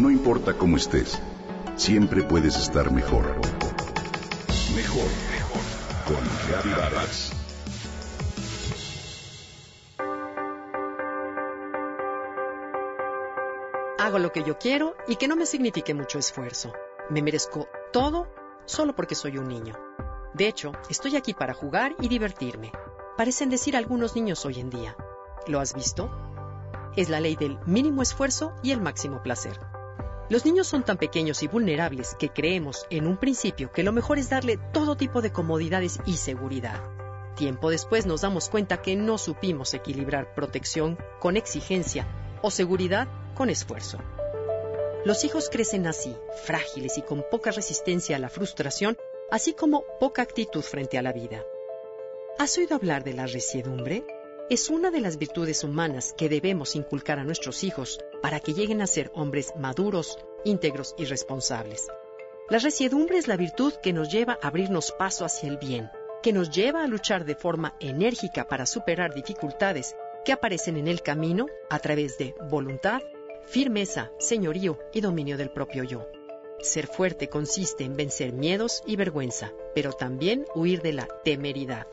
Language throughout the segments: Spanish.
No importa cómo estés, siempre puedes estar mejor. Mejor, mejor. Con Vargas. Hago lo que yo quiero y que no me signifique mucho esfuerzo. Me merezco todo solo porque soy un niño. De hecho, estoy aquí para jugar y divertirme. Parecen decir algunos niños hoy en día. ¿Lo has visto? Es la ley del mínimo esfuerzo y el máximo placer. Los niños son tan pequeños y vulnerables que creemos en un principio que lo mejor es darle todo tipo de comodidades y seguridad. Tiempo después nos damos cuenta que no supimos equilibrar protección con exigencia o seguridad con esfuerzo. Los hijos crecen así, frágiles y con poca resistencia a la frustración, así como poca actitud frente a la vida. ¿Has oído hablar de la resiedumbre? Es una de las virtudes humanas que debemos inculcar a nuestros hijos para que lleguen a ser hombres maduros, íntegros y responsables. La resiedumbre es la virtud que nos lleva a abrirnos paso hacia el bien, que nos lleva a luchar de forma enérgica para superar dificultades que aparecen en el camino a través de voluntad, firmeza, señorío y dominio del propio yo. Ser fuerte consiste en vencer miedos y vergüenza, pero también huir de la temeridad.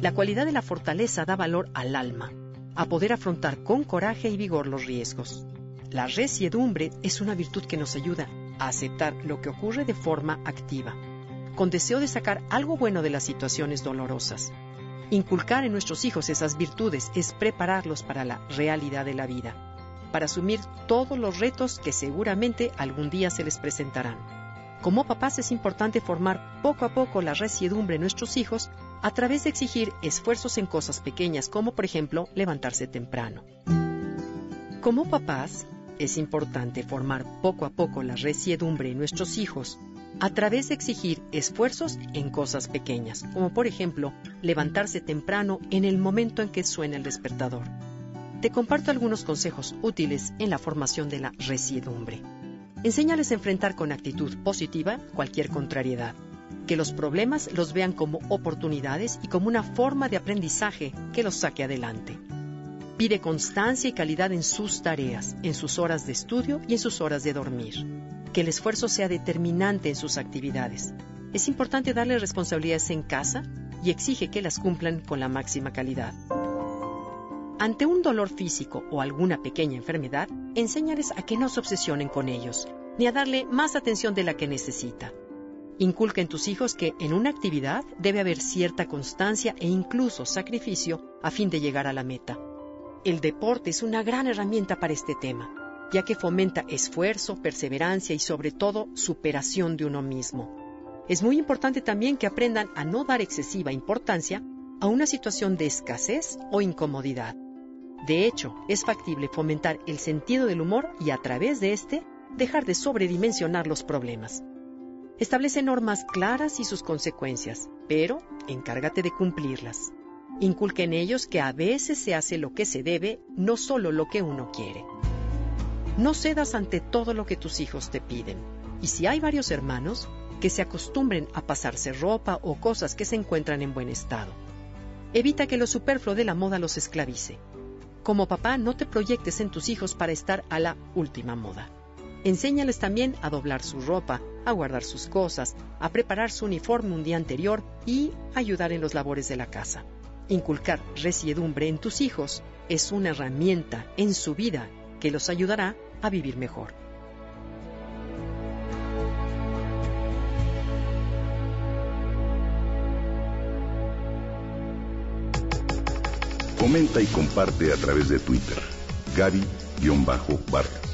La cualidad de la fortaleza da valor al alma, a poder afrontar con coraje y vigor los riesgos. La resiedumbre es una virtud que nos ayuda a aceptar lo que ocurre de forma activa, con deseo de sacar algo bueno de las situaciones dolorosas. Inculcar en nuestros hijos esas virtudes es prepararlos para la realidad de la vida, para asumir todos los retos que seguramente algún día se les presentarán. Como papás es importante formar poco a poco la resiedumbre en nuestros hijos a través de exigir esfuerzos en cosas pequeñas, como por ejemplo levantarse temprano. Como papás, es importante formar poco a poco la resiedumbre en nuestros hijos a través de exigir esfuerzos en cosas pequeñas, como por ejemplo levantarse temprano en el momento en que suena el despertador. Te comparto algunos consejos útiles en la formación de la resiedumbre. Enséñales a enfrentar con actitud positiva cualquier contrariedad, que los problemas los vean como oportunidades y como una forma de aprendizaje que los saque adelante. Pide constancia y calidad en sus tareas, en sus horas de estudio y en sus horas de dormir que el esfuerzo sea determinante en sus actividades. Es importante darle responsabilidades en casa y exige que las cumplan con la máxima calidad. Ante un dolor físico o alguna pequeña enfermedad, enséñales a que no se obsesionen con ellos, ni a darle más atención de la que necesita. Inculca en tus hijos que en una actividad debe haber cierta constancia e incluso sacrificio a fin de llegar a la meta. El deporte es una gran herramienta para este tema ya que fomenta esfuerzo, perseverancia y sobre todo superación de uno mismo. Es muy importante también que aprendan a no dar excesiva importancia a una situación de escasez o incomodidad. De hecho, es factible fomentar el sentido del humor y a través de este dejar de sobredimensionar los problemas. Establece normas claras y sus consecuencias, pero encárgate de cumplirlas. Inculca en ellos que a veces se hace lo que se debe, no solo lo que uno quiere. No cedas ante todo lo que tus hijos te piden. Y si hay varios hermanos, que se acostumbren a pasarse ropa o cosas que se encuentran en buen estado. Evita que lo superfluo de la moda los esclavice. Como papá, no te proyectes en tus hijos para estar a la última moda. Enséñales también a doblar su ropa, a guardar sus cosas, a preparar su uniforme un día anterior y ayudar en los labores de la casa. Inculcar resiedumbre en tus hijos es una herramienta en su vida que los ayudará a vivir mejor. Comenta y comparte a través de Twitter. Gaby-Vargas.